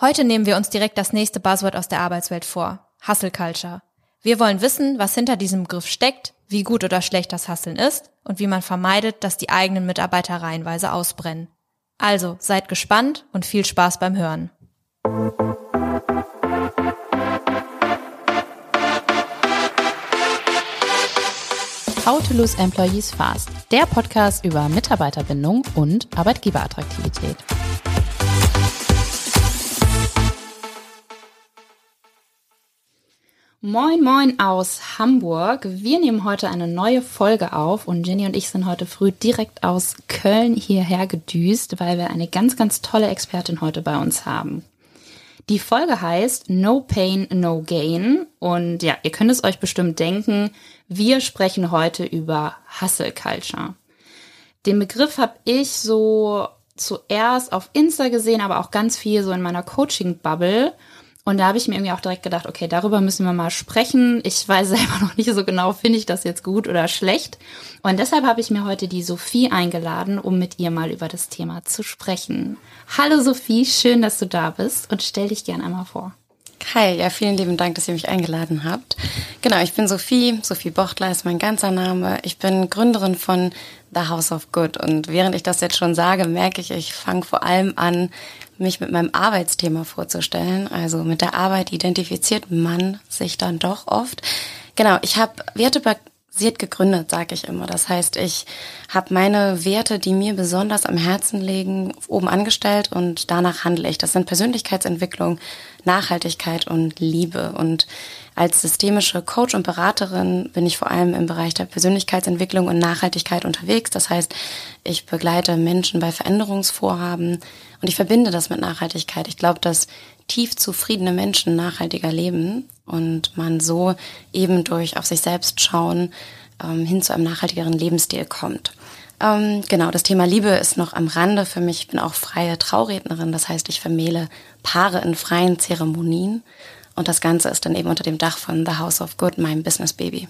Heute nehmen wir uns direkt das nächste Buzzword aus der Arbeitswelt vor. Hustle Culture. Wir wollen wissen, was hinter diesem Begriff steckt, wie gut oder schlecht das Hasseln ist und wie man vermeidet, dass die eigenen Mitarbeiter reihenweise ausbrennen. Also seid gespannt und viel Spaß beim Hören. How to Lose Employees Fast, der Podcast über Mitarbeiterbindung und Arbeitgeberattraktivität. Moin, moin aus Hamburg. Wir nehmen heute eine neue Folge auf und Jenny und ich sind heute früh direkt aus Köln hierher gedüst, weil wir eine ganz, ganz tolle Expertin heute bei uns haben. Die Folge heißt No Pain, No Gain und ja, ihr könnt es euch bestimmt denken, wir sprechen heute über Hustle Culture. Den Begriff habe ich so zuerst auf Insta gesehen, aber auch ganz viel so in meiner Coaching-Bubble und da habe ich mir irgendwie auch direkt gedacht, okay, darüber müssen wir mal sprechen. Ich weiß selber noch nicht so genau, finde ich das jetzt gut oder schlecht. Und deshalb habe ich mir heute die Sophie eingeladen, um mit ihr mal über das Thema zu sprechen. Hallo Sophie, schön, dass du da bist und stell dich gern einmal vor. Hi, ja, vielen lieben Dank, dass ihr mich eingeladen habt. Genau, ich bin Sophie, Sophie Bochtler ist mein ganzer Name. Ich bin Gründerin von The House of Good und während ich das jetzt schon sage, merke ich, ich fange vor allem an, mich mit meinem Arbeitsthema vorzustellen. Also mit der Arbeit identifiziert man sich dann doch oft. Genau, ich habe wertebasiert gegründet, sage ich immer. Das heißt, ich habe meine Werte, die mir besonders am Herzen liegen, oben angestellt und danach handle ich. Das sind Persönlichkeitsentwicklung, Nachhaltigkeit und Liebe. Und als systemische Coach und Beraterin bin ich vor allem im Bereich der Persönlichkeitsentwicklung und Nachhaltigkeit unterwegs. Das heißt, ich begleite Menschen bei Veränderungsvorhaben und ich verbinde das mit Nachhaltigkeit. Ich glaube, dass tief zufriedene Menschen nachhaltiger leben und man so eben durch auf sich selbst schauen ähm, hin zu einem nachhaltigeren Lebensstil kommt. Ähm, genau, das Thema Liebe ist noch am Rande für mich. Ich bin auch freie Traurednerin, das heißt, ich vermähle Paare in freien Zeremonien. Und das Ganze ist dann eben unter dem Dach von The House of Good, meinem Business Baby.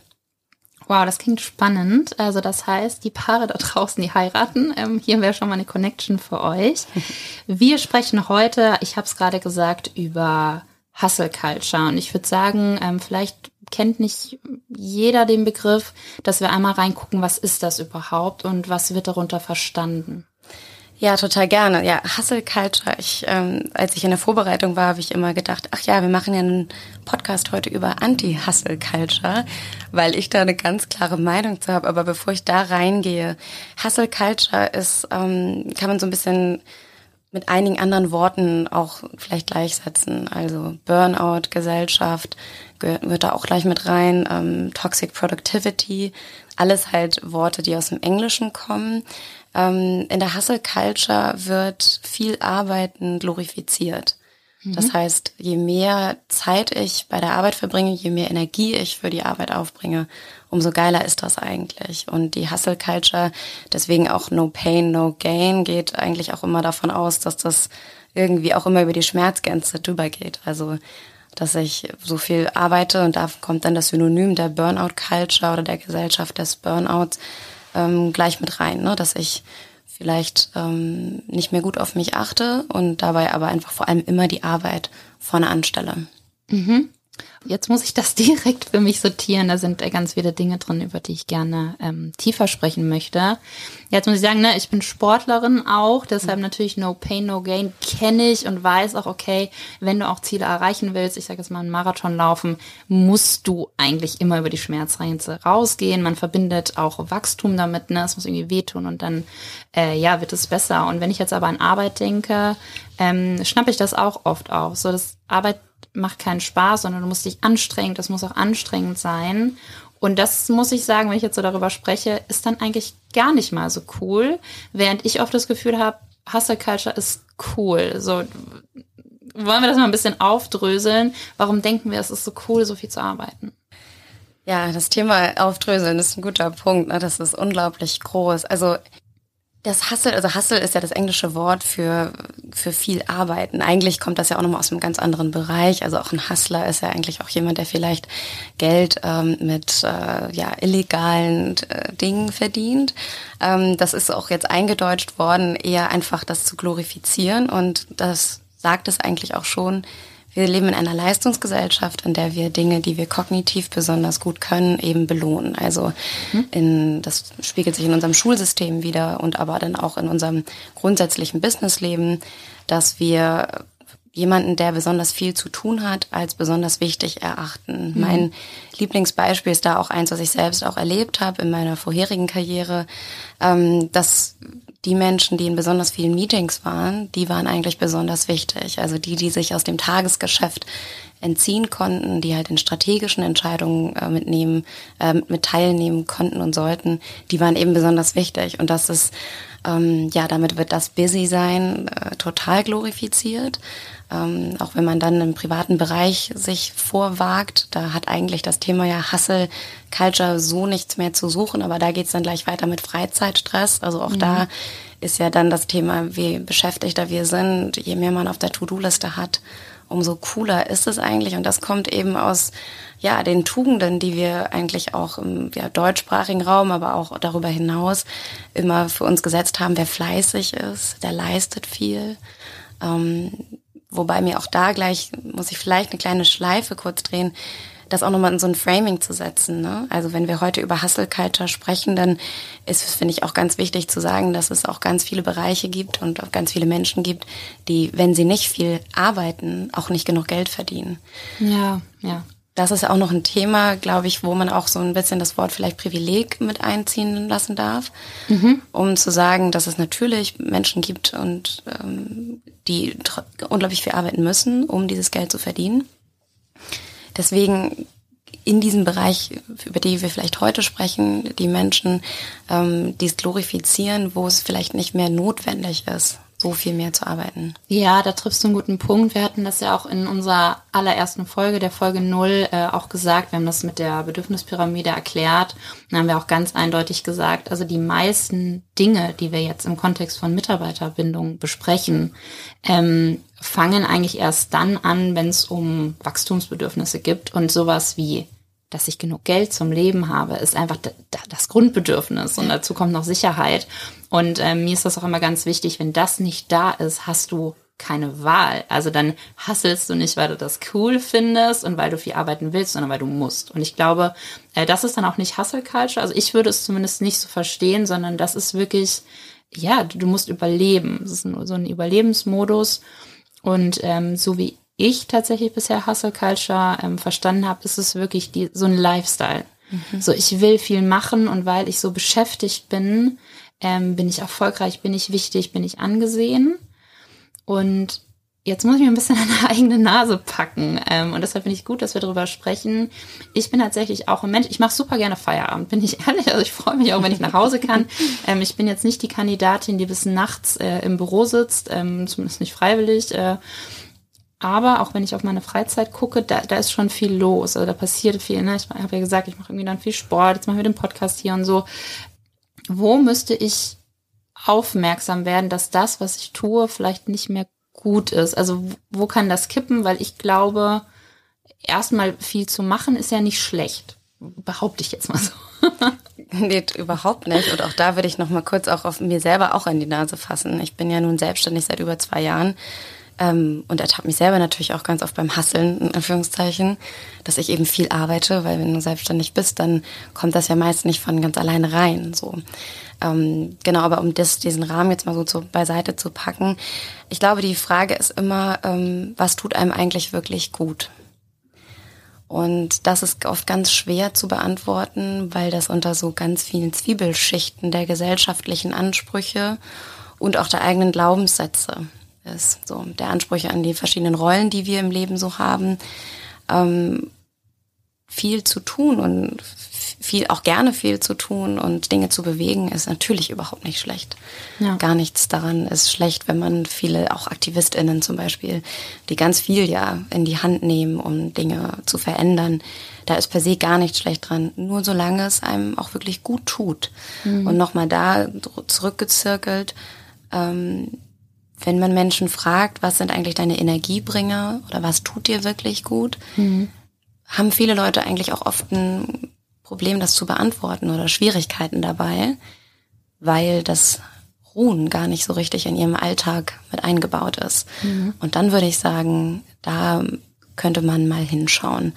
Wow, das klingt spannend. Also das heißt, die Paare da draußen, die heiraten, ähm, hier wäre schon mal eine Connection für euch. Wir sprechen heute, ich habe es gerade gesagt, über Hustle Culture. Und ich würde sagen, ähm, vielleicht kennt nicht jeder den Begriff, dass wir einmal reingucken, was ist das überhaupt und was wird darunter verstanden. Ja, total gerne. Ja, Hustle Culture. Ich, ähm, als ich in der Vorbereitung war, habe ich immer gedacht, ach ja, wir machen ja einen Podcast heute über Anti-Hustle Culture, weil ich da eine ganz klare Meinung zu habe. Aber bevor ich da reingehe, Hustle Culture ist, ähm, kann man so ein bisschen mit einigen anderen Worten auch vielleicht gleichsetzen. Also Burnout, Gesellschaft gehört, wird da auch gleich mit rein, ähm, Toxic Productivity, alles halt Worte, die aus dem Englischen kommen. Ähm, in der Hustle Culture wird viel Arbeiten glorifiziert. Mhm. Das heißt, je mehr Zeit ich bei der Arbeit verbringe, je mehr Energie ich für die Arbeit aufbringe, umso geiler ist das eigentlich. Und die Hustle Culture, deswegen auch No Pain, No Gain, geht eigentlich auch immer davon aus, dass das irgendwie auch immer über die Schmerzgrenze drüber geht. Also dass ich so viel arbeite und da kommt dann das Synonym der Burnout Culture oder der Gesellschaft des Burnouts ähm, gleich mit rein, ne? dass ich vielleicht ähm, nicht mehr gut auf mich achte und dabei aber einfach vor allem immer die Arbeit vorne anstelle. Mhm. Jetzt muss ich das direkt für mich sortieren. Da sind ganz viele Dinge drin, über die ich gerne ähm, tiefer sprechen möchte. Jetzt muss ich sagen, ne, ich bin Sportlerin auch, deshalb mhm. natürlich No Pain, No Gain kenne ich und weiß auch, okay, wenn du auch Ziele erreichen willst, ich sage jetzt mal einen Marathon laufen, musst du eigentlich immer über die Schmerzgrenze rausgehen. Man verbindet auch Wachstum damit, ne, es muss irgendwie wehtun und dann, äh, ja, wird es besser. Und wenn ich jetzt aber an Arbeit denke, ähm, schnappe ich das auch oft auf. So, das Arbeit macht keinen Spaß, sondern du musst dich anstrengen, das muss auch anstrengend sein. Und das muss ich sagen, wenn ich jetzt so darüber spreche, ist dann eigentlich gar nicht mal so cool, während ich oft das Gefühl habe, Hustle Culture ist cool. So wollen wir das mal ein bisschen aufdröseln. Warum denken wir, es ist so cool, so viel zu arbeiten? Ja, das Thema Aufdröseln ist ein guter Punkt. Ne? Das ist unglaublich groß. Also das Hustle, also Hustle ist ja das englische Wort für, für viel Arbeiten. Eigentlich kommt das ja auch nochmal aus einem ganz anderen Bereich. Also auch ein Hustler ist ja eigentlich auch jemand, der vielleicht Geld ähm, mit äh, ja, illegalen äh, Dingen verdient. Ähm, das ist auch jetzt eingedeutscht worden, eher einfach das zu glorifizieren und das sagt es eigentlich auch schon, wir leben in einer Leistungsgesellschaft, in der wir Dinge, die wir kognitiv besonders gut können, eben belohnen. Also mhm. in, das spiegelt sich in unserem Schulsystem wieder und aber dann auch in unserem grundsätzlichen Businessleben, dass wir jemanden, der besonders viel zu tun hat, als besonders wichtig erachten. Mhm. Mein Lieblingsbeispiel ist da auch eins, was ich selbst auch erlebt habe in meiner vorherigen Karriere, ähm, dass die Menschen, die in besonders vielen Meetings waren, die waren eigentlich besonders wichtig. Also die, die sich aus dem Tagesgeschäft entziehen konnten, die halt in strategischen Entscheidungen äh, mitnehmen, äh, mit teilnehmen konnten und sollten, die waren eben besonders wichtig. Und das ist, ähm, ja, damit wird das Busy sein äh, total glorifiziert. Ähm, auch wenn man dann im privaten Bereich sich vorwagt, da hat eigentlich das Thema ja Hustle Culture so nichts mehr zu suchen, aber da geht's dann gleich weiter mit Freizeitstress. Also auch mhm. da ist ja dann das Thema, wie beschäftigter wir sind, je mehr man auf der To-Do-Liste hat, umso cooler ist es eigentlich. Und das kommt eben aus ja, den Tugenden, die wir eigentlich auch im ja, deutschsprachigen Raum, aber auch darüber hinaus immer für uns gesetzt haben. Wer fleißig ist, der leistet viel. Ähm, Wobei mir auch da gleich, muss ich vielleicht eine kleine Schleife kurz drehen, das auch nochmal in so ein Framing zu setzen. Ne? Also wenn wir heute über Hustle Culture sprechen, dann ist es, finde ich, auch ganz wichtig zu sagen, dass es auch ganz viele Bereiche gibt und auch ganz viele Menschen gibt, die, wenn sie nicht viel arbeiten, auch nicht genug Geld verdienen. Ja, ja das ist auch noch ein Thema, glaube ich, wo man auch so ein bisschen das Wort vielleicht Privileg mit einziehen lassen darf, mhm. um zu sagen, dass es natürlich Menschen gibt und ähm, die unglaublich viel arbeiten müssen, um dieses Geld zu verdienen. Deswegen in diesem Bereich, über die wir vielleicht heute sprechen, die Menschen, ähm, die es glorifizieren, wo es vielleicht nicht mehr notwendig ist, so viel mehr zu arbeiten. Ja, da triffst du einen guten Punkt. Wir hatten das ja auch in unserer allerersten Folge, der Folge null, äh, auch gesagt. Wir haben das mit der Bedürfnispyramide erklärt. Und haben wir auch ganz eindeutig gesagt, also die meisten Dinge, die wir jetzt im Kontext von Mitarbeiterbindung besprechen, ähm, fangen eigentlich erst dann an, wenn es um Wachstumsbedürfnisse gibt und sowas wie dass ich genug Geld zum Leben habe, ist einfach das Grundbedürfnis und dazu kommt noch Sicherheit. Und äh, mir ist das auch immer ganz wichtig, wenn das nicht da ist, hast du keine Wahl. Also dann hasselst du nicht, weil du das cool findest und weil du viel arbeiten willst, sondern weil du musst. Und ich glaube, äh, das ist dann auch nicht Hustle Culture. Also ich würde es zumindest nicht so verstehen, sondern das ist wirklich, ja, du, du musst überleben. Das ist nur so ein Überlebensmodus. Und ähm, so wie ich tatsächlich bisher Hustle Culture ähm, verstanden habe, ist es wirklich die, so ein Lifestyle. Mhm. So, ich will viel machen und weil ich so beschäftigt bin, ähm, bin ich erfolgreich, bin ich wichtig, bin ich angesehen. Und jetzt muss ich mir ein bisschen an der eigene Nase packen. Ähm, und deshalb finde ich gut, dass wir darüber sprechen. Ich bin tatsächlich auch ein Mensch, ich mache super gerne Feierabend, bin ich ehrlich. Also ich freue mich auch, wenn ich nach Hause kann. Ähm, ich bin jetzt nicht die Kandidatin, die bis nachts äh, im Büro sitzt, ähm, zumindest nicht freiwillig. Äh, aber auch wenn ich auf meine Freizeit gucke, da, da ist schon viel los. Also da passiert viel. Ne? Ich habe ja gesagt, ich mache irgendwie dann viel Sport. Jetzt machen wir den Podcast hier und so. Wo müsste ich aufmerksam werden, dass das, was ich tue, vielleicht nicht mehr gut ist? Also wo kann das kippen? Weil ich glaube, erstmal viel zu machen ist ja nicht schlecht. Behaupte ich jetzt mal so. nee, überhaupt nicht. Und auch da würde ich noch mal kurz auch auf mir selber auch an die Nase fassen. Ich bin ja nun selbstständig seit über zwei Jahren ähm, und ertappt mich selber natürlich auch ganz oft beim Hasseln, in Anführungszeichen, dass ich eben viel arbeite, weil wenn du selbstständig bist, dann kommt das ja meist nicht von ganz alleine rein. So. Ähm, genau, aber um das, diesen Rahmen jetzt mal so zu, beiseite zu packen, ich glaube, die Frage ist immer, ähm, was tut einem eigentlich wirklich gut? Und das ist oft ganz schwer zu beantworten, weil das unter so ganz vielen Zwiebelschichten der gesellschaftlichen Ansprüche und auch der eigenen Glaubenssätze ist. So der Ansprüche an die verschiedenen Rollen, die wir im Leben so haben, ähm, viel zu tun und viel auch gerne viel zu tun und Dinge zu bewegen ist natürlich überhaupt nicht schlecht. Ja. Gar nichts daran ist schlecht, wenn man viele auch AktivistInnen zum Beispiel, die ganz viel ja in die Hand nehmen, um Dinge zu verändern. Da ist per se gar nichts schlecht dran, nur solange es einem auch wirklich gut tut. Mhm. Und nochmal da zurückgezirkelt, ähm, wenn man Menschen fragt, was sind eigentlich deine Energiebringer oder was tut dir wirklich gut, mhm. Haben viele Leute eigentlich auch oft ein Problem, das zu beantworten oder Schwierigkeiten dabei, weil das Ruhen gar nicht so richtig in ihrem Alltag mit eingebaut ist. Mhm. Und dann würde ich sagen, da könnte man mal hinschauen.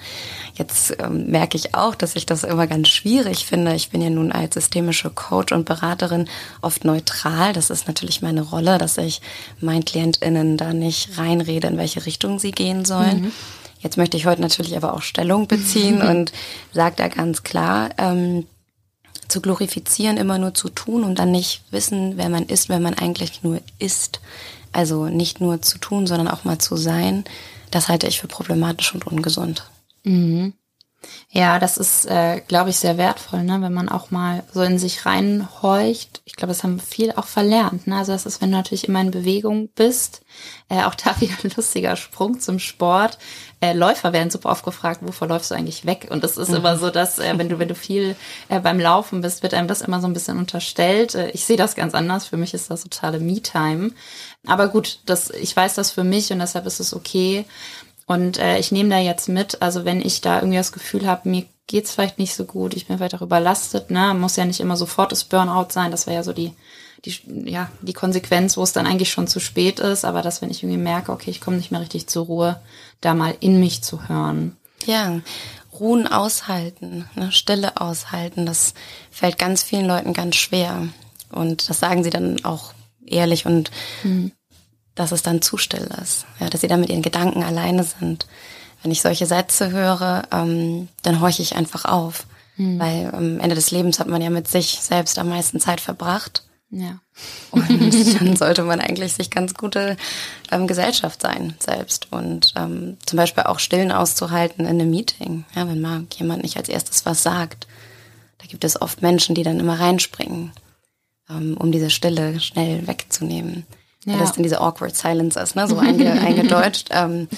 Jetzt ähm, merke ich auch, dass ich das immer ganz schwierig finde. Ich bin ja nun als systemische Coach und Beraterin oft neutral. Das ist natürlich meine Rolle, dass ich meinen KlientInnen da nicht reinrede, in welche Richtung sie gehen sollen. Mhm. Jetzt möchte ich heute natürlich aber auch Stellung beziehen und sage da ganz klar, ähm, zu glorifizieren, immer nur zu tun und dann nicht wissen, wer man ist, wenn man eigentlich nur ist. Also nicht nur zu tun, sondern auch mal zu sein. Das halte ich für problematisch und ungesund. Mhm. Ja, das ist, äh, glaube ich, sehr wertvoll, ne? wenn man auch mal so in sich reinhorcht. Ich glaube, das haben viele auch verlernt. Ne? Also das ist, wenn du natürlich immer in Bewegung bist, äh, auch da wieder ein lustiger Sprung zum Sport. Äh, Läufer werden super oft gefragt, wovor läufst du eigentlich weg? Und das ist mhm. immer so, dass äh, wenn du wenn du viel äh, beim Laufen bist, wird einem das immer so ein bisschen unterstellt. Äh, ich sehe das ganz anders. Für mich ist das totale Me-Time. Aber gut, das, ich weiß das für mich und deshalb ist es okay. Und äh, ich nehme da jetzt mit, also wenn ich da irgendwie das Gefühl habe, mir geht's vielleicht nicht so gut, ich bin vielleicht auch überlastet, ne, muss ja nicht immer sofort das Burnout sein, das wäre ja so die, die, ja, die Konsequenz, wo es dann eigentlich schon zu spät ist, aber dass wenn ich irgendwie merke, okay, ich komme nicht mehr richtig zur Ruhe, da mal in mich zu hören. Ja, Ruhen aushalten, ne, Stille aushalten, das fällt ganz vielen Leuten ganz schwer. Und das sagen sie dann auch ehrlich und mhm dass es dann zu still ist, ja, dass sie dann mit ihren Gedanken alleine sind. Wenn ich solche Sätze höre, ähm, dann horche ich einfach auf, mhm. weil am Ende des Lebens hat man ja mit sich selbst am meisten Zeit verbracht. Ja. Und dann sollte man eigentlich sich ganz gute ähm, Gesellschaft sein selbst und ähm, zum Beispiel auch Stillen auszuhalten in einem Meeting, ja, wenn mal jemand nicht als erstes was sagt. Da gibt es oft Menschen, die dann immer reinspringen, ähm, um diese Stille schnell wegzunehmen ja. das dann diese awkward silence ist, ne? so einge, eingedeutscht. Ähm,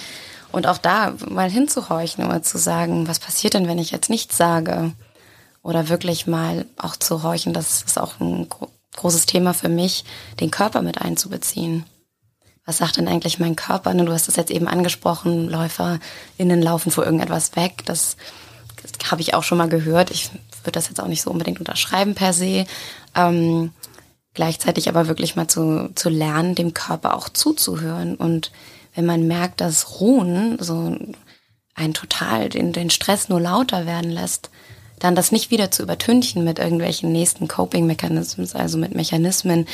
und auch da mal hinzuhorchen oder zu sagen, was passiert denn, wenn ich jetzt nichts sage? Oder wirklich mal auch zu horchen, das ist auch ein großes Thema für mich, den Körper mit einzubeziehen. Was sagt denn eigentlich mein Körper? Ne, du hast das jetzt eben angesprochen, LäuferInnen laufen vor irgendetwas weg. Das, das habe ich auch schon mal gehört. Ich würde das jetzt auch nicht so unbedingt unterschreiben per se. Ähm, gleichzeitig aber wirklich mal zu, zu lernen, dem Körper auch zuzuhören. Und wenn man merkt, dass Ruhen so ein total den, den Stress nur lauter werden lässt, dann das nicht wieder zu übertünchen mit irgendwelchen nächsten Coping-Mechanismen, also mit Mechanismen,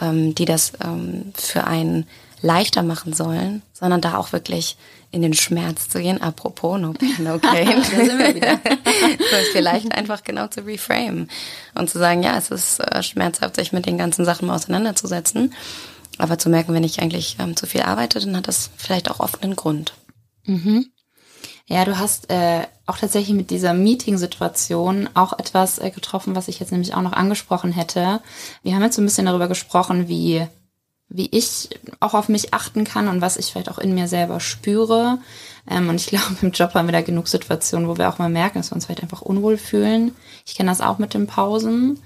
ähm, die das ähm, für einen leichter machen sollen, sondern da auch wirklich in den Schmerz zu gehen. Apropos No Pain, No Gain. da sind wir wieder. so vielleicht einfach genau zu reframe und zu sagen, ja, es ist äh, schmerzhaft, sich mit den ganzen Sachen mal auseinanderzusetzen. Aber zu merken, wenn ich eigentlich ähm, zu viel arbeite, dann hat das vielleicht auch oft einen Grund. Mhm. Ja, du hast äh, auch tatsächlich mit dieser Meeting-Situation auch etwas äh, getroffen, was ich jetzt nämlich auch noch angesprochen hätte. Wir haben jetzt so ein bisschen darüber gesprochen, wie wie ich auch auf mich achten kann und was ich vielleicht auch in mir selber spüre. Ähm, und ich glaube, im Job haben wir da genug Situationen, wo wir auch mal merken, dass wir uns vielleicht einfach unwohl fühlen. Ich kenne das auch mit den Pausen.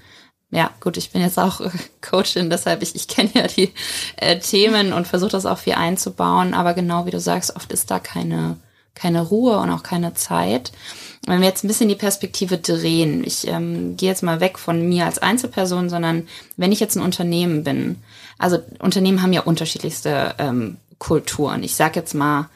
Ja, gut, ich bin jetzt auch Coachin, deshalb ich, ich kenne ja die äh, Themen und versuche das auch viel einzubauen. Aber genau wie du sagst, oft ist da keine, keine Ruhe und auch keine Zeit. Wenn wir jetzt ein bisschen die Perspektive drehen, ich ähm, gehe jetzt mal weg von mir als Einzelperson, sondern wenn ich jetzt ein Unternehmen bin, also Unternehmen haben ja unterschiedlichste ähm, Kulturen. Ich sag jetzt mal,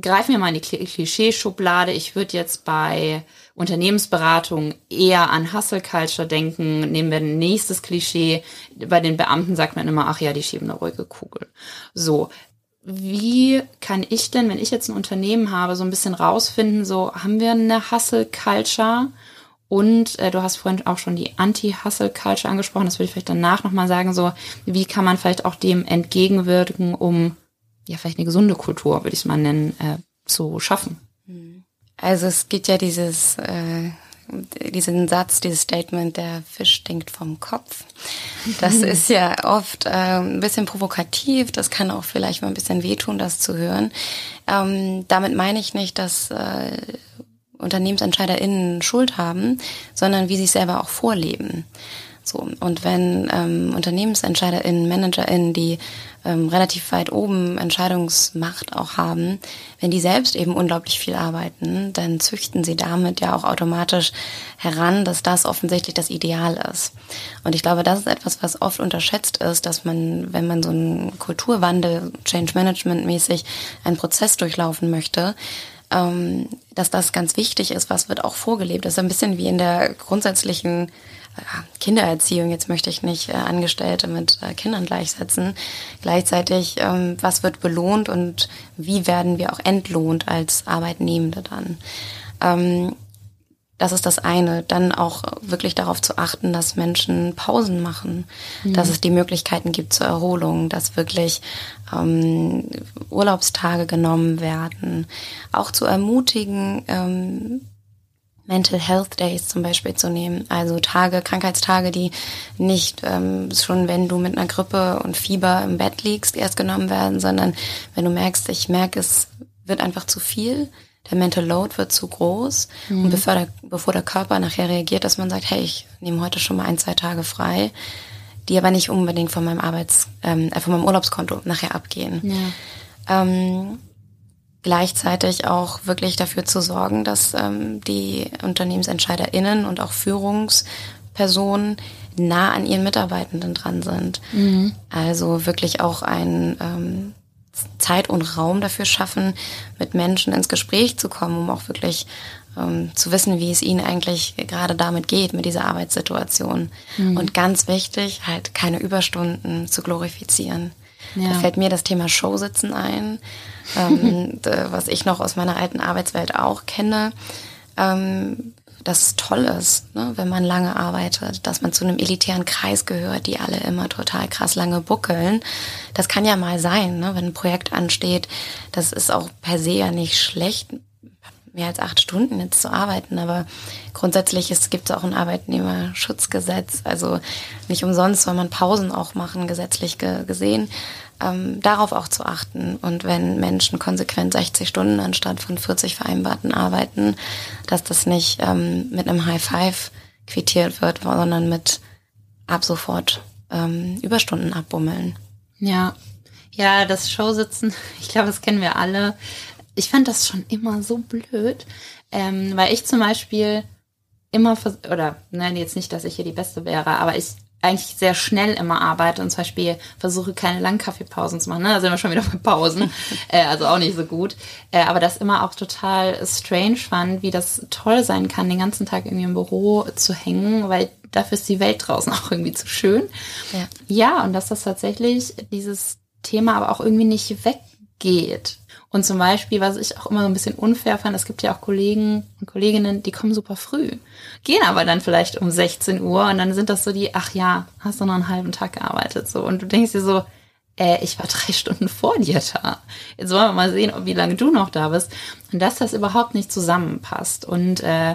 greifen wir mal in die Klischeeschublade. Ich würde jetzt bei Unternehmensberatung eher an Hustle Culture denken. Nehmen wir ein nächstes Klischee. Bei den Beamten sagt man immer, ach ja, die schieben eine ruhige Kugel. So. Wie kann ich denn, wenn ich jetzt ein Unternehmen habe, so ein bisschen rausfinden, so haben wir eine Hustle Culture und äh, du hast vorhin auch schon die Anti-Hustle-Culture angesprochen. Das würde ich vielleicht danach nochmal sagen. So, wie kann man vielleicht auch dem entgegenwirken, um ja vielleicht eine gesunde Kultur, würde ich es mal nennen, äh, zu schaffen? Also es gibt ja dieses äh, diesen Satz, dieses Statement, der Fisch stinkt vom Kopf. Das ist ja oft äh, ein bisschen provokativ. Das kann auch vielleicht mal ein bisschen wehtun, das zu hören. Ähm, damit meine ich nicht, dass äh, UnternehmensentscheiderInnen Schuld haben, sondern wie sie es selber auch vorleben. So, und wenn ähm, UnternehmensentscheiderInnen, ManagerInnen, die ähm, relativ weit oben Entscheidungsmacht auch haben, wenn die selbst eben unglaublich viel arbeiten, dann züchten sie damit ja auch automatisch heran, dass das offensichtlich das Ideal ist. Und ich glaube, das ist etwas, was oft unterschätzt ist, dass man, wenn man so einen Kulturwandel, Change Management mäßig, einen Prozess durchlaufen möchte, ähm, dass das ganz wichtig ist, was wird auch vorgelebt. Das ist ein bisschen wie in der grundsätzlichen Kindererziehung, jetzt möchte ich nicht äh, Angestellte mit äh, Kindern gleichsetzen. Gleichzeitig, ähm, was wird belohnt und wie werden wir auch entlohnt als Arbeitnehmende dann? Ähm, das ist das eine. Dann auch wirklich darauf zu achten, dass Menschen Pausen machen, mhm. dass es die Möglichkeiten gibt zur Erholung, dass wirklich ähm, Urlaubstage genommen werden. Auch zu ermutigen, ähm, Mental Health Days zum Beispiel zu nehmen. Also Tage, Krankheitstage, die nicht ähm, schon, wenn du mit einer Grippe und Fieber im Bett liegst, erst genommen werden, sondern wenn du merkst, ich merke, es wird einfach zu viel, der Mental Load wird zu groß mhm. und bevor der, bevor der Körper nachher reagiert, dass man sagt, hey, ich nehme heute schon mal ein, zwei Tage frei, die aber nicht unbedingt von meinem Arbeits, ähm, äh, von meinem Urlaubskonto nachher abgehen. Ja. Ähm, gleichzeitig auch wirklich dafür zu sorgen, dass ähm, die UnternehmensentscheiderInnen und auch Führungspersonen nah an ihren Mitarbeitenden dran sind. Mhm. Also wirklich auch ein ähm, Zeit und Raum dafür schaffen, mit Menschen ins Gespräch zu kommen, um auch wirklich ähm, zu wissen, wie es ihnen eigentlich gerade damit geht, mit dieser Arbeitssituation. Mhm. Und ganz wichtig, halt keine Überstunden zu glorifizieren. Ja. Da fällt mir das Thema Showsitzen ein, ähm, was ich noch aus meiner alten Arbeitswelt auch kenne. Ähm, dass es toll ist, ne, wenn man lange arbeitet, dass man zu einem elitären Kreis gehört, die alle immer total krass lange buckeln. Das kann ja mal sein, ne, wenn ein Projekt ansteht. Das ist auch per se ja nicht schlecht, mehr als acht Stunden jetzt zu arbeiten, aber grundsätzlich es gibt auch ein Arbeitnehmerschutzgesetz, also nicht umsonst soll man Pausen auch machen, gesetzlich ge gesehen ähm, darauf auch zu achten. Und wenn Menschen konsequent 60 Stunden anstatt von 40 vereinbarten arbeiten, dass das nicht ähm, mit einem High Five quittiert wird, sondern mit ab sofort ähm, Überstunden abbummeln. Ja, ja, das Showsitzen, ich glaube, das kennen wir alle. Ich fand das schon immer so blöd, ähm, weil ich zum Beispiel immer, oder nein, jetzt nicht, dass ich hier die Beste wäre, aber ich eigentlich sehr schnell immer arbeite und zum Beispiel versuche keine langen Kaffeepausen zu machen. Ne? Da sind wir schon wieder bei Pausen, äh, also auch nicht so gut. Äh, aber das immer auch total strange fand, wie das toll sein kann, den ganzen Tag irgendwie im Büro zu hängen, weil dafür ist die Welt draußen auch irgendwie zu schön. Ja, ja und dass das tatsächlich dieses Thema aber auch irgendwie nicht weggeht. Und zum Beispiel, was ich auch immer so ein bisschen unfair fand, es gibt ja auch Kollegen und Kolleginnen, die kommen super früh, gehen aber dann vielleicht um 16 Uhr und dann sind das so die, ach ja, hast du noch einen halben Tag gearbeitet so und du denkst dir so, äh, ich war drei Stunden vor dir da. Jetzt wollen wir mal sehen, wie lange du noch da bist. Und dass das überhaupt nicht zusammenpasst. Und äh,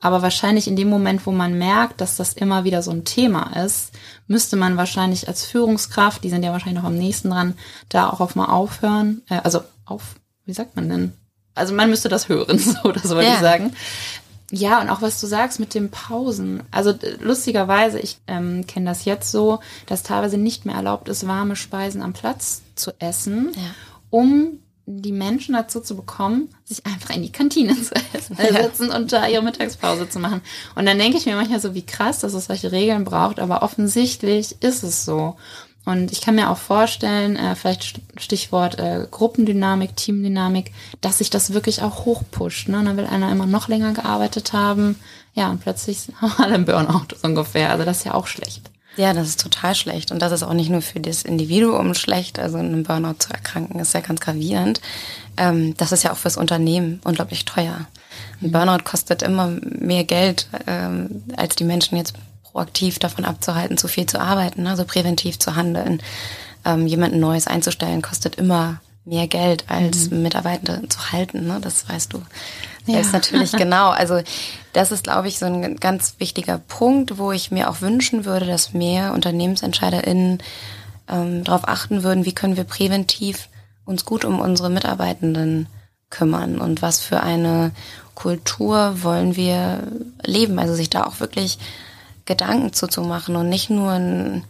aber wahrscheinlich in dem Moment, wo man merkt, dass das immer wieder so ein Thema ist, müsste man wahrscheinlich als Führungskraft, die sind ja wahrscheinlich noch am nächsten dran, da auch auf mal aufhören, äh, also auf, wie sagt man denn? Also man müsste das hören, so oder so wollte ja. ich sagen. Ja, und auch was du sagst mit den Pausen. Also lustigerweise, ich ähm, kenne das jetzt so, dass teilweise nicht mehr erlaubt ist, warme Speisen am Platz zu essen, ja. um die Menschen dazu zu bekommen, sich einfach in die Kantine zu setzen und da ihre Mittagspause zu machen. Und dann denke ich mir manchmal so, wie krass, dass es solche Regeln braucht, aber offensichtlich ist es so. Und ich kann mir auch vorstellen, äh, vielleicht Stichwort äh, Gruppendynamik, Teamdynamik, dass sich das wirklich auch hochpusht. Ne? Und dann will einer immer noch länger gearbeitet haben. Ja, und plötzlich haben alle einen Burnout so ungefähr. Also das ist ja auch schlecht. Ja, das ist total schlecht. Und das ist auch nicht nur für das Individuum schlecht, also in einem Burnout zu erkranken, ist ja ganz gravierend. Ähm, das ist ja auch fürs Unternehmen unglaublich teuer. Ein Burnout kostet immer mehr Geld, ähm, als die Menschen jetzt proaktiv davon abzuhalten, zu viel zu arbeiten, also präventiv zu handeln. Ähm, jemanden Neues einzustellen kostet immer mehr Geld als mhm. Mitarbeiter zu halten, ne? das weißt du. Ja. ist natürlich genau. Also das ist, glaube ich, so ein ganz wichtiger Punkt, wo ich mir auch wünschen würde, dass mehr UnternehmensentscheiderInnen ähm, darauf achten würden, wie können wir präventiv uns gut um unsere Mitarbeitenden kümmern und was für eine Kultur wollen wir leben. Also sich da auch wirklich Gedanken zuzumachen und nicht nur ein,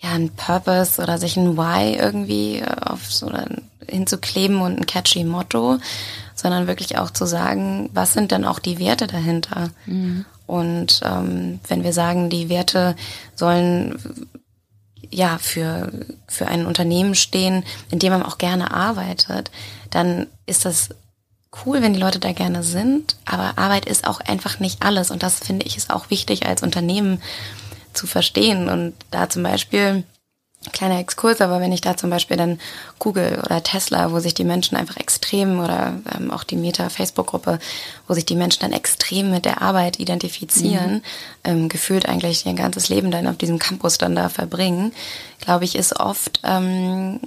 ja, ein Purpose oder sich ein Why irgendwie auf so hinzukleben und ein catchy Motto, sondern wirklich auch zu sagen, was sind denn auch die Werte dahinter? Mhm. Und ähm, wenn wir sagen, die Werte sollen ja für für ein Unternehmen stehen, in dem man auch gerne arbeitet, dann ist das cool, wenn die Leute da gerne sind, aber Arbeit ist auch einfach nicht alles und das finde ich ist auch wichtig als Unternehmen zu verstehen und da zum Beispiel kleiner Exkurs, aber wenn ich da zum Beispiel dann Google oder Tesla, wo sich die Menschen einfach extrem oder ähm, auch die Meta-Facebook-Gruppe, wo sich die Menschen dann extrem mit der Arbeit identifizieren, mhm. ähm, gefühlt eigentlich ihr ganzes Leben dann auf diesem Campus dann da verbringen, glaube ich, ist oft ähm,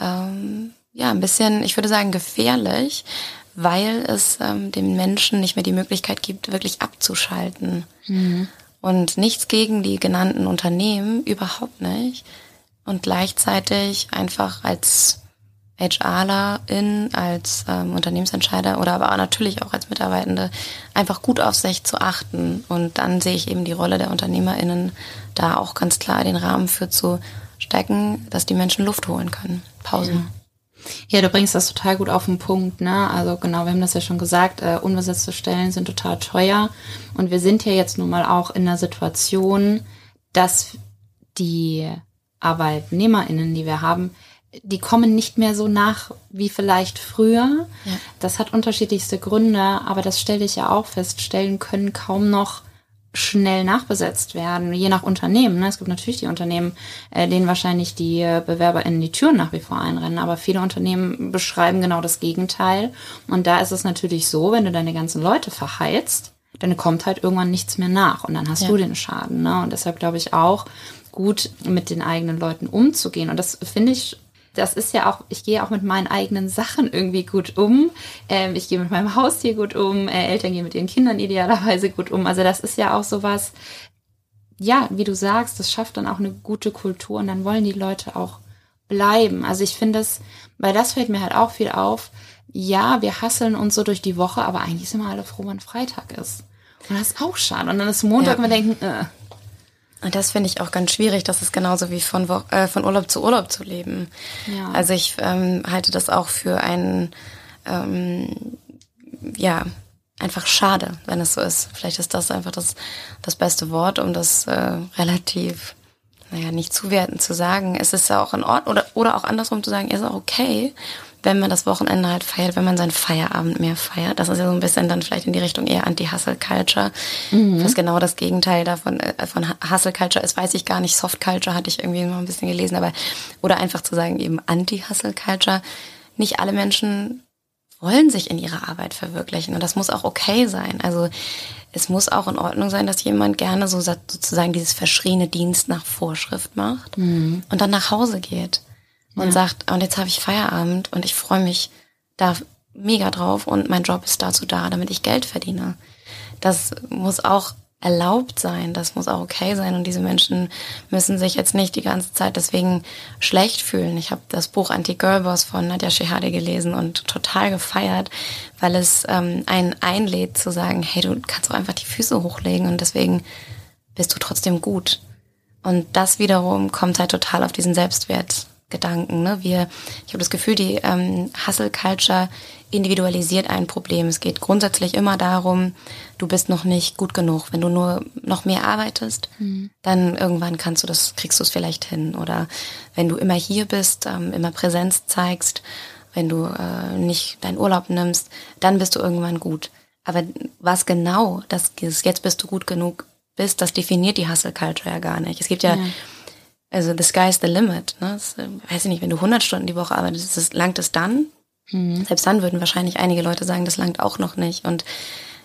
ähm, ja ein bisschen, ich würde sagen, gefährlich, weil es ähm, dem Menschen nicht mehr die Möglichkeit gibt, wirklich abzuschalten. Mhm. Und nichts gegen die genannten Unternehmen, überhaupt nicht. Und gleichzeitig einfach als HRlerin, als ähm, Unternehmensentscheider oder aber auch natürlich auch als Mitarbeitende einfach gut auf sich zu achten. Und dann sehe ich eben die Rolle der UnternehmerInnen da auch ganz klar den Rahmen für zu stecken, dass die Menschen Luft holen können. Pausen. Ja. Ja, du bringst das total gut auf den Punkt, ne? Also genau, wir haben das ja schon gesagt, äh, unbesetzte Stellen sind total teuer. Und wir sind ja jetzt nun mal auch in der Situation, dass die ArbeitnehmerInnen, die wir haben, die kommen nicht mehr so nach wie vielleicht früher. Ja. Das hat unterschiedlichste Gründe, aber das stelle ich ja auch fest. Stellen können kaum noch schnell nachbesetzt werden, je nach Unternehmen. Ne? Es gibt natürlich die Unternehmen, äh, denen wahrscheinlich die äh, BewerberInnen die Türen nach wie vor einrennen, aber viele Unternehmen beschreiben genau das Gegenteil. Und da ist es natürlich so, wenn du deine ganzen Leute verheizt, dann kommt halt irgendwann nichts mehr nach und dann hast ja. du den Schaden. Ne? Und deshalb glaube ich auch, gut mit den eigenen Leuten umzugehen. Und das finde ich das ist ja auch, ich gehe auch mit meinen eigenen Sachen irgendwie gut um. Ähm, ich gehe mit meinem Haustier gut um. Äh, Eltern gehen mit ihren Kindern idealerweise gut um. Also das ist ja auch sowas, ja, wie du sagst, das schafft dann auch eine gute Kultur und dann wollen die Leute auch bleiben. Also ich finde es, weil das fällt mir halt auch viel auf. Ja, wir hasseln uns so durch die Woche, aber eigentlich sind wir alle froh, wenn Freitag ist. Und das ist auch schade. Und dann ist Montag ja. und wir denken, äh, das finde ich auch ganz schwierig. Das ist genauso wie von, äh, von Urlaub zu Urlaub zu leben. Ja. Also ich ähm, halte das auch für ein, ähm, ja, einfach schade, wenn es so ist. Vielleicht ist das einfach das, das beste Wort, um das äh, relativ, naja, nicht zuwerten zu sagen. Es ist ja auch in Ordnung, oder, oder auch andersrum zu sagen, ist auch okay wenn man das Wochenende halt feiert, wenn man seinen Feierabend mehr feiert. Das ist ja so ein bisschen dann vielleicht in die Richtung eher Anti-Hustle-Culture. Mhm. Was genau das Gegenteil davon äh, von Hustle-Culture ist, weiß ich gar nicht. Soft-Culture hatte ich irgendwie mal ein bisschen gelesen, aber oder einfach zu sagen eben Anti-Hustle-Culture. Nicht alle Menschen wollen sich in ihrer Arbeit verwirklichen und das muss auch okay sein. Also es muss auch in Ordnung sein, dass jemand gerne so sozusagen dieses verschriene Dienst nach Vorschrift macht mhm. und dann nach Hause geht und ja. sagt, und jetzt habe ich Feierabend und ich freue mich da mega drauf und mein Job ist dazu da, damit ich Geld verdiene. Das muss auch erlaubt sein, das muss auch okay sein und diese Menschen müssen sich jetzt nicht die ganze Zeit deswegen schlecht fühlen. Ich habe das Buch Anti-Girlboss von Nadja Shehade gelesen und total gefeiert, weil es ähm, einen einlädt zu sagen, hey, du kannst auch einfach die Füße hochlegen und deswegen bist du trotzdem gut. Und das wiederum kommt halt total auf diesen Selbstwert Gedanken. Ne? Wir, ich habe das Gefühl, die ähm, Hustle Culture individualisiert ein Problem. Es geht grundsätzlich immer darum, du bist noch nicht gut genug. Wenn du nur noch mehr arbeitest, mhm. dann irgendwann kannst du das, kriegst du es vielleicht hin. Oder wenn du immer hier bist, ähm, immer Präsenz zeigst, wenn du äh, nicht deinen Urlaub nimmst, dann bist du irgendwann gut. Aber was genau das ist, jetzt bist du gut genug bist, das definiert die Hustle Culture ja gar nicht. Es gibt ja, ja also the sky's the limit. Ne? Das, äh, weiß ich nicht, wenn du 100 Stunden die Woche arbeitest, das, langt es dann? Mhm. Selbst dann würden wahrscheinlich einige Leute sagen, das langt auch noch nicht. Und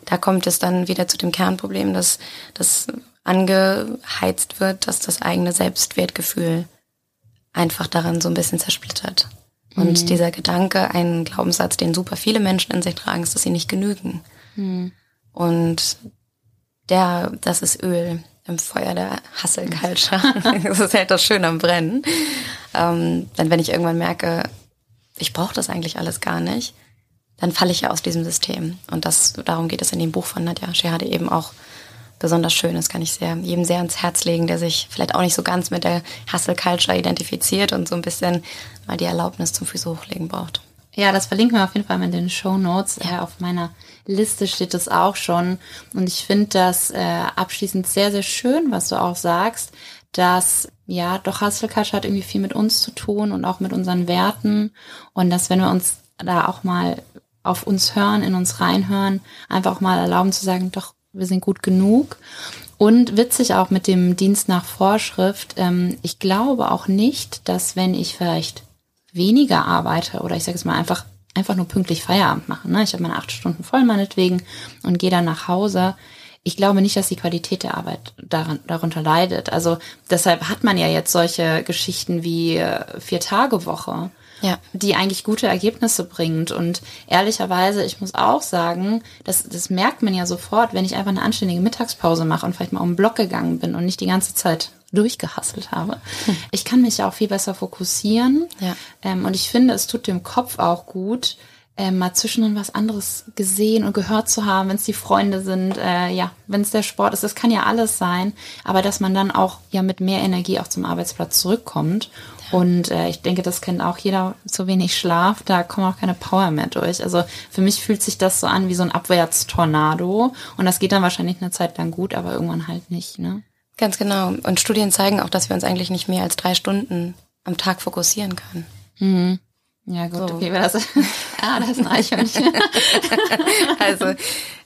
da kommt es dann wieder zu dem Kernproblem, dass das angeheizt wird, dass das eigene Selbstwertgefühl einfach daran so ein bisschen zersplittert. Und mhm. dieser Gedanke, ein Glaubenssatz, den super viele Menschen in sich tragen, ist, dass sie nicht genügen. Mhm. Und der, das ist Öl im Feuer der Hustle Culture. das ist halt das Schöne am Brennen. Ähm, denn wenn ich irgendwann merke, ich brauche das eigentlich alles gar nicht, dann falle ich ja aus diesem System. Und das, darum geht es in dem Buch von Nadja Shehade eben auch besonders schön ist, kann ich sehr, jedem sehr ans Herz legen, der sich vielleicht auch nicht so ganz mit der Hustle Culture identifiziert und so ein bisschen mal die Erlaubnis zum Füße hochlegen braucht. Ja, das verlinken wir auf jeden Fall in den Show Notes. Ja. Äh, auf meiner Liste steht es auch schon. Und ich finde das äh, abschließend sehr, sehr schön, was du auch sagst, dass ja doch Hustle Culture hat irgendwie viel mit uns zu tun und auch mit unseren Werten. Und dass wenn wir uns da auch mal auf uns hören, in uns reinhören, einfach auch mal erlauben zu sagen, doch, wir sind gut genug. Und witzig auch mit dem Dienst nach Vorschrift. Ähm, ich glaube auch nicht, dass wenn ich vielleicht weniger arbeite oder ich sage es mal einfach einfach nur pünktlich Feierabend mache. Ne? Ich habe meine acht Stunden voll meinetwegen und gehe dann nach Hause. Ich glaube nicht, dass die Qualität der Arbeit daran, darunter leidet. Also deshalb hat man ja jetzt solche Geschichten wie äh, vier Tage Woche, ja. die eigentlich gute Ergebnisse bringt. Und ehrlicherweise, ich muss auch sagen, das, das merkt man ja sofort, wenn ich einfach eine anständige Mittagspause mache und vielleicht mal um den Block gegangen bin und nicht die ganze Zeit durchgehasselt habe. Ich kann mich auch viel besser fokussieren. Ja. Ähm, und ich finde, es tut dem Kopf auch gut, ähm, mal zwischendrin was anderes gesehen und gehört zu haben, wenn es die Freunde sind, äh, ja, wenn es der Sport ist, das kann ja alles sein, aber dass man dann auch ja mit mehr Energie auch zum Arbeitsplatz zurückkommt. Ja. Und äh, ich denke, das kennt auch jeder, zu wenig Schlaf, da kommt auch keine Power mehr durch. Also für mich fühlt sich das so an wie so ein Abwärtstornado und das geht dann wahrscheinlich eine Zeit lang gut, aber irgendwann halt nicht, ne? Ganz genau. Und Studien zeigen auch, dass wir uns eigentlich nicht mehr als drei Stunden am Tag fokussieren können. Mhm. Ja, gut, so. okay, das, ah, das ist ein Eichhörnchen. also,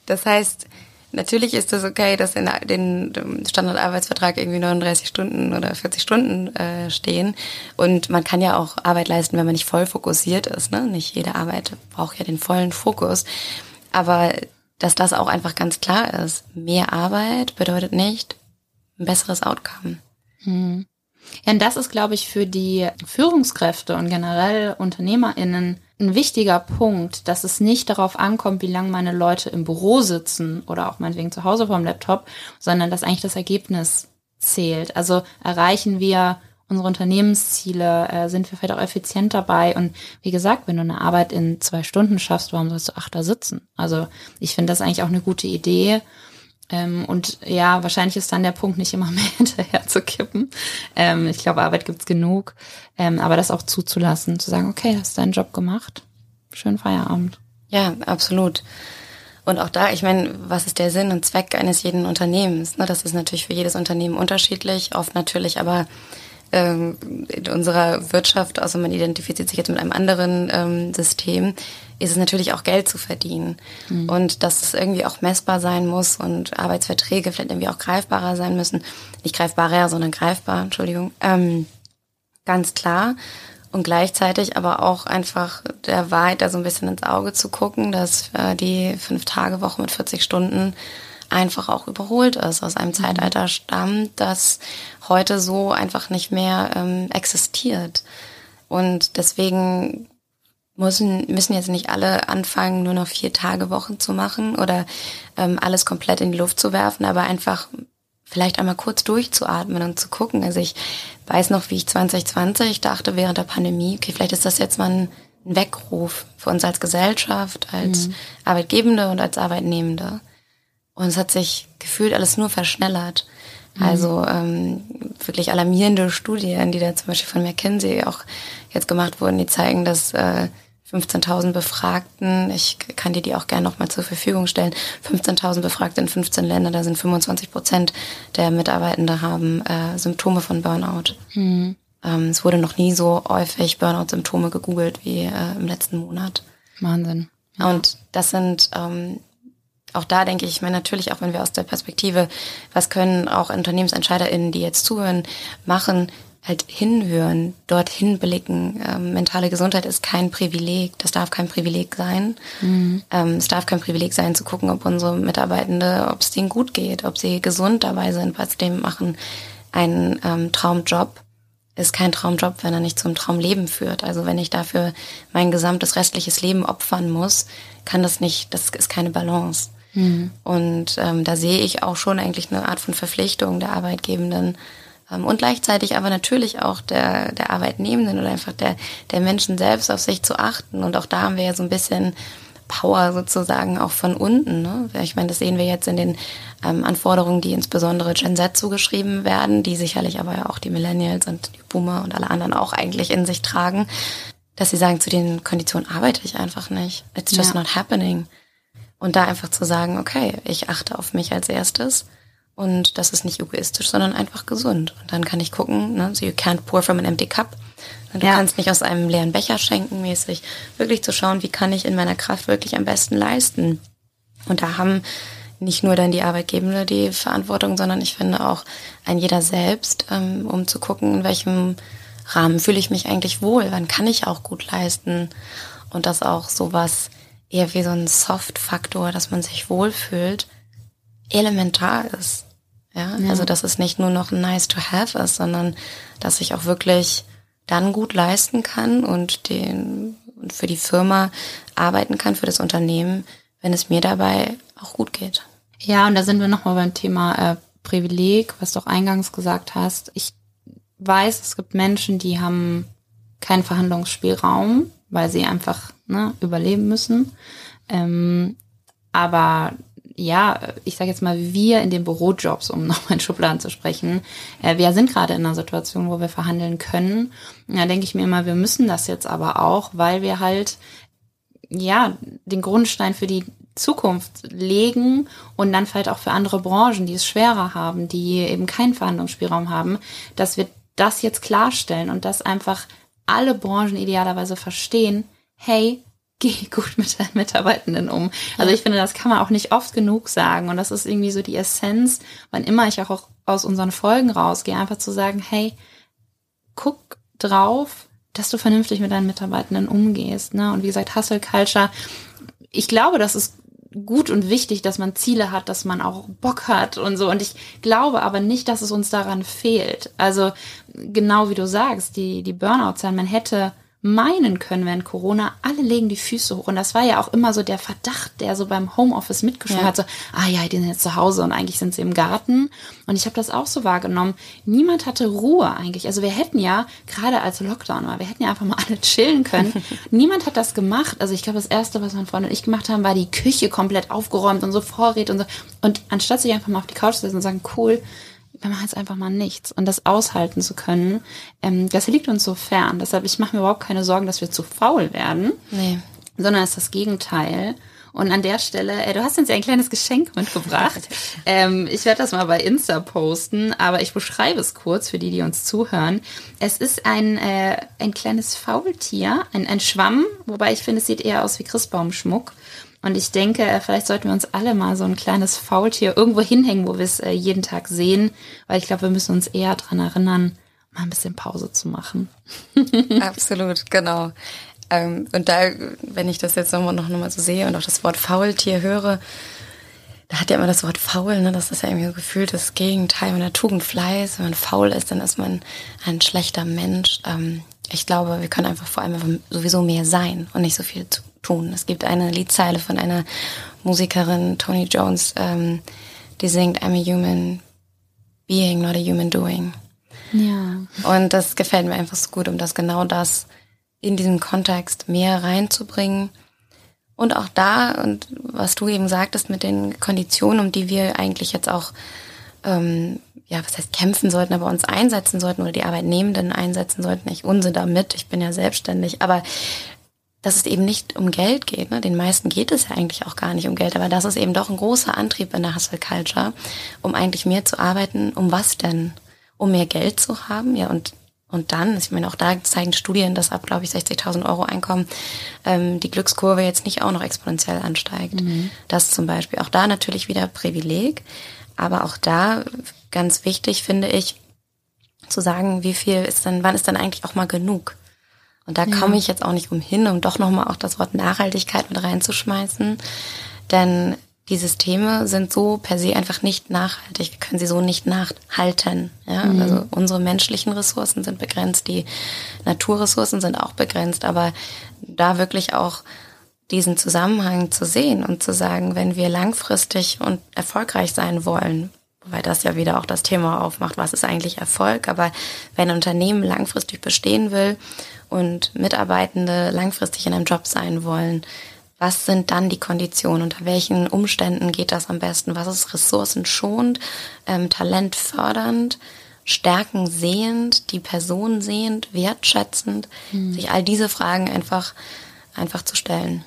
das heißt, natürlich ist es okay, dass in den Standardarbeitsvertrag irgendwie 39 Stunden oder 40 Stunden äh, stehen. Und man kann ja auch Arbeit leisten, wenn man nicht voll fokussiert ist. Ne? Nicht jede Arbeit braucht ja den vollen Fokus. Aber dass das auch einfach ganz klar ist. Mehr Arbeit bedeutet nicht ein besseres Outcome. Hm. Ja, und das ist, glaube ich, für die Führungskräfte und generell UnternehmerInnen ein wichtiger Punkt, dass es nicht darauf ankommt, wie lange meine Leute im Büro sitzen oder auch meinetwegen zu Hause vorm Laptop, sondern dass eigentlich das Ergebnis zählt. Also erreichen wir unsere Unternehmensziele, äh, sind wir vielleicht auch effizient dabei. Und wie gesagt, wenn du eine Arbeit in zwei Stunden schaffst, warum sollst du acht da sitzen? Also ich finde das eigentlich auch eine gute Idee. Ähm, und ja, wahrscheinlich ist dann der Punkt, nicht immer mehr hinterher zu kippen. Ähm, ich glaube, Arbeit gibt's genug. Ähm, aber das auch zuzulassen, zu sagen, okay, hast deinen Job gemacht. Schönen Feierabend. Ja, absolut. Und auch da, ich meine, was ist der Sinn und Zweck eines jeden Unternehmens? Ne, das ist natürlich für jedes Unternehmen unterschiedlich, oft natürlich aber ähm, in unserer Wirtschaft, also man identifiziert sich jetzt mit einem anderen ähm, System, ist es natürlich auch Geld zu verdienen. Mhm. Und dass es irgendwie auch messbar sein muss und Arbeitsverträge vielleicht irgendwie auch greifbarer sein müssen. Nicht greifbarer, sondern greifbar, Entschuldigung. Ähm, ganz klar. Und gleichzeitig aber auch einfach der Wahrheit da so ein bisschen ins Auge zu gucken, dass äh, die Fünf-Tage-Woche mit 40 Stunden einfach auch überholt ist, aus einem mhm. Zeitalter stammt, das heute so einfach nicht mehr ähm, existiert. Und deswegen müssen, müssen jetzt nicht alle anfangen, nur noch vier Tage Wochen zu machen oder ähm, alles komplett in die Luft zu werfen, aber einfach vielleicht einmal kurz durchzuatmen und zu gucken. Also ich weiß noch, wie ich 2020 dachte während der Pandemie, okay, vielleicht ist das jetzt mal ein, Weckruf für uns als Gesellschaft, als mhm. Arbeitgebende und als Arbeitnehmende. Und es hat sich gefühlt alles nur verschnellert. Mhm. Also ähm, wirklich alarmierende Studien, die da zum Beispiel von McKinsey auch jetzt gemacht wurden, die zeigen, dass äh, 15.000 Befragten, ich kann dir die auch gerne nochmal zur Verfügung stellen, 15.000 Befragte in 15 Ländern, da sind 25 Prozent der Mitarbeitenden haben äh, Symptome von Burnout. Mhm. Ähm, es wurde noch nie so häufig Burnout-Symptome gegoogelt wie äh, im letzten Monat. Wahnsinn. Ja. Und das sind ähm, auch da denke ich, ich meine natürlich auch wenn wir aus der Perspektive, was können auch UnternehmensentscheiderInnen, die jetzt zuhören, machen, halt hinhören, dorthin blicken. Ähm, mentale Gesundheit ist kein Privileg, das darf kein Privileg sein. Mhm. Ähm, es darf kein Privileg sein, zu gucken, ob unsere Mitarbeitende, ob es denen gut geht, ob sie gesund dabei sind, was dem machen. Ein ähm, Traumjob ist kein Traumjob, wenn er nicht zum Traumleben führt. Also wenn ich dafür mein gesamtes restliches Leben opfern muss, kann das nicht, das ist keine Balance. Mhm. Und ähm, da sehe ich auch schon eigentlich eine Art von Verpflichtung der Arbeitgebenden, ähm, und gleichzeitig aber natürlich auch der, der Arbeitnehmenden oder einfach der, der Menschen selbst auf sich zu achten. Und auch da haben wir ja so ein bisschen Power sozusagen auch von unten. Ne? Ich meine, das sehen wir jetzt in den ähm, Anforderungen, die insbesondere Gen Z zugeschrieben werden, die sicherlich aber ja auch die Millennials und die Boomer und alle anderen auch eigentlich in sich tragen, dass sie sagen, zu den Konditionen arbeite ich einfach nicht. It's just ja. not happening. Und da einfach zu sagen, okay, ich achte auf mich als erstes und das ist nicht egoistisch, sondern einfach gesund. Und dann kann ich gucken, ne, so you can't pour from an empty cup. Du ja. kannst nicht aus einem leeren Becher schenken mäßig. Wirklich zu schauen, wie kann ich in meiner Kraft wirklich am besten leisten. Und da haben nicht nur dann die Arbeitgebende die Verantwortung, sondern ich finde auch ein jeder selbst, ähm, um zu gucken, in welchem Rahmen fühle ich mich eigentlich wohl, wann kann ich auch gut leisten. Und das auch sowas eher wie so ein Soft-Faktor, dass man sich wohlfühlt, elementar ist. Ja? ja, also dass es nicht nur noch nice to have ist, sondern dass ich auch wirklich dann gut leisten kann und den und für die Firma arbeiten kann, für das Unternehmen, wenn es mir dabei auch gut geht. Ja, und da sind wir nochmal beim Thema äh, Privileg, was du auch eingangs gesagt hast. Ich weiß, es gibt Menschen, die haben keinen Verhandlungsspielraum, weil sie einfach ne, überleben müssen. Ähm, aber ja, ich sage jetzt mal, wir in den Bürojobs, um nochmal in Schubladen zu sprechen, äh, wir sind gerade in einer Situation, wo wir verhandeln können. Da denke ich mir immer, wir müssen das jetzt aber auch, weil wir halt ja den Grundstein für die Zukunft legen und dann vielleicht auch für andere Branchen, die es schwerer haben, die eben keinen Verhandlungsspielraum haben, dass wir das jetzt klarstellen und dass einfach alle Branchen idealerweise verstehen, hey, geh gut mit deinen Mitarbeitenden um. Also ich finde, das kann man auch nicht oft genug sagen. Und das ist irgendwie so die Essenz, wann immer ich auch aus unseren Folgen rausgehe, einfach zu sagen, hey, guck drauf, dass du vernünftig mit deinen Mitarbeitenden umgehst. Ne? Und wie gesagt, Hustle Culture, ich glaube, das ist gut und wichtig, dass man Ziele hat, dass man auch Bock hat und so. Und ich glaube aber nicht, dass es uns daran fehlt. Also genau wie du sagst, die, die Burnout-Zahlen, man hätte meinen können während Corona, alle legen die Füße hoch. Und das war ja auch immer so der Verdacht, der so beim Homeoffice mitgeschwungen ja. hat, so, ah ja, die sind jetzt zu Hause und eigentlich sind sie im Garten. Und ich habe das auch so wahrgenommen. Niemand hatte Ruhe eigentlich. Also wir hätten ja, gerade als Lockdown war, wir hätten ja einfach mal alle chillen können. Niemand hat das gemacht. Also ich glaube, das Erste, was mein Freund und ich gemacht haben, war die Küche komplett aufgeräumt und so Vorräte und so. Und anstatt sich einfach mal auf die Couch zu setzen und sagen, cool, wir machen jetzt einfach mal nichts. Und das aushalten zu können, ähm, das liegt uns so fern. Deshalb, ich mache mir überhaupt keine Sorgen, dass wir zu faul werden. Nee. Sondern es ist das Gegenteil. Und an der Stelle, äh, du hast uns ja ein kleines Geschenk mitgebracht. ähm, ich werde das mal bei Insta posten, aber ich beschreibe es kurz für die, die uns zuhören. Es ist ein, äh, ein kleines Faultier, ein, ein Schwamm, wobei ich finde, es sieht eher aus wie Christbaumschmuck. Und ich denke, äh, vielleicht sollten wir uns alle mal so ein kleines Faultier irgendwo hinhängen, wo wir es äh, jeden Tag sehen, weil ich glaube, wir müssen uns eher dran erinnern, mal ein bisschen Pause zu machen. Absolut, genau. Ähm, und da, wenn ich das jetzt nochmal noch, noch mal so sehe und auch das Wort Faultier höre, da hat ja immer das Wort faul, ne? das ist ja irgendwie so gefühlt das Gegenteil von der Tugend Fleiß. Wenn man faul ist, dann ist man ein schlechter Mensch. Ähm, ich glaube, wir können einfach vor allem sowieso mehr sein und nicht so viel zu tun. Es gibt eine Liedzeile von einer Musikerin, Tony Jones, ähm, die singt I'm a human being, not a human doing. Ja. Und das gefällt mir einfach so gut, um das genau das in diesem Kontext mehr reinzubringen. Und auch da, und was du eben sagtest mit den Konditionen, um die wir eigentlich jetzt auch, ähm, ja, was heißt kämpfen sollten, aber uns einsetzen sollten oder die Arbeitnehmenden einsetzen sollten. Ich unse damit, ich bin ja selbstständig, aber dass es eben nicht um Geld geht. Ne? Den meisten geht es ja eigentlich auch gar nicht um Geld, aber das ist eben doch ein großer Antrieb in der Hustle Culture, um eigentlich mehr zu arbeiten. Um was denn? Um mehr Geld zu haben? Ja, und und dann, ich meine, auch da zeigen Studien, dass ab, glaube ich, 60.000 Euro Einkommen ähm, die Glückskurve jetzt nicht auch noch exponentiell ansteigt. Mhm. Das zum Beispiel. Auch da natürlich wieder Privileg. Aber auch da ganz wichtig finde ich, zu sagen, wie viel ist dann, wann ist dann eigentlich auch mal genug? Und da ja. komme ich jetzt auch nicht umhin, um doch nochmal auch das Wort Nachhaltigkeit mit reinzuschmeißen. Denn die Systeme sind so per se einfach nicht nachhaltig. Wir können sie so nicht nachhalten. Ja? Mhm. Also unsere menschlichen Ressourcen sind begrenzt, die Naturressourcen sind auch begrenzt, aber da wirklich auch diesen Zusammenhang zu sehen und zu sagen, wenn wir langfristig und erfolgreich sein wollen, weil das ja wieder auch das Thema aufmacht, was ist eigentlich Erfolg, aber wenn ein Unternehmen langfristig bestehen will und Mitarbeitende langfristig in einem Job sein wollen, was sind dann die Konditionen, unter welchen Umständen geht das am besten, was ist ressourcenschonend, ähm, talentfördernd, Stärken sehend, die Person sehend, wertschätzend, hm. sich all diese Fragen einfach, einfach zu stellen.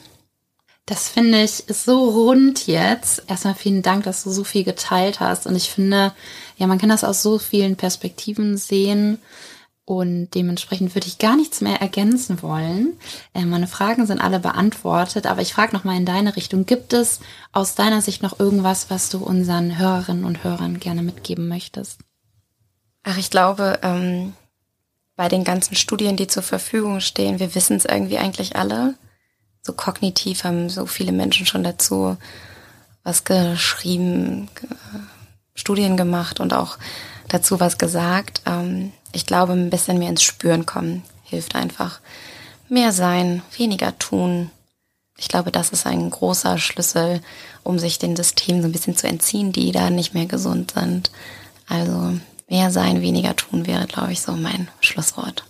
Das finde ich so rund jetzt. Erstmal vielen Dank, dass du so viel geteilt hast. Und ich finde, ja, man kann das aus so vielen Perspektiven sehen. Und dementsprechend würde ich gar nichts mehr ergänzen wollen. Äh, meine Fragen sind alle beantwortet, aber ich frage nochmal in deine Richtung. Gibt es aus deiner Sicht noch irgendwas, was du unseren Hörerinnen und Hörern gerne mitgeben möchtest? Ach, ich glaube, ähm, bei den ganzen Studien, die zur Verfügung stehen, wir wissen es irgendwie eigentlich alle. So kognitiv haben so viele Menschen schon dazu was geschrieben, Studien gemacht und auch dazu was gesagt. Ähm, ich glaube, ein bisschen mehr ins Spüren kommen hilft einfach. Mehr sein, weniger tun. Ich glaube, das ist ein großer Schlüssel, um sich den Systemen so ein bisschen zu entziehen, die da nicht mehr gesund sind. Also mehr sein, weniger tun wäre, glaube ich, so mein Schlusswort.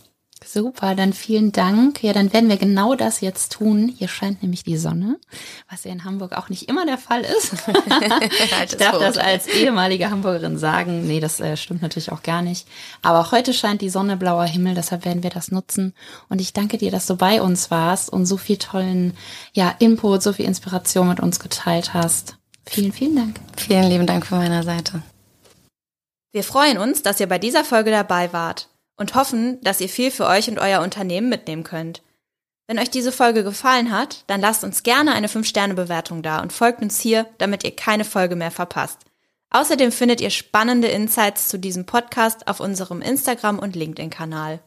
Super, dann vielen Dank. Ja, dann werden wir genau das jetzt tun. Hier scheint nämlich die Sonne, was ja in Hamburg auch nicht immer der Fall ist. ich darf das als ehemalige Hamburgerin sagen. Nee, das äh, stimmt natürlich auch gar nicht. Aber auch heute scheint die Sonne, blauer Himmel, deshalb werden wir das nutzen. Und ich danke dir, dass du bei uns warst und so viel tollen ja, Input, so viel Inspiration mit uns geteilt hast. Vielen, vielen Dank. Vielen lieben Dank von meiner Seite. Wir freuen uns, dass ihr bei dieser Folge dabei wart und hoffen, dass ihr viel für euch und euer Unternehmen mitnehmen könnt. Wenn euch diese Folge gefallen hat, dann lasst uns gerne eine 5-Sterne-Bewertung da und folgt uns hier, damit ihr keine Folge mehr verpasst. Außerdem findet ihr spannende Insights zu diesem Podcast auf unserem Instagram- und LinkedIn-Kanal.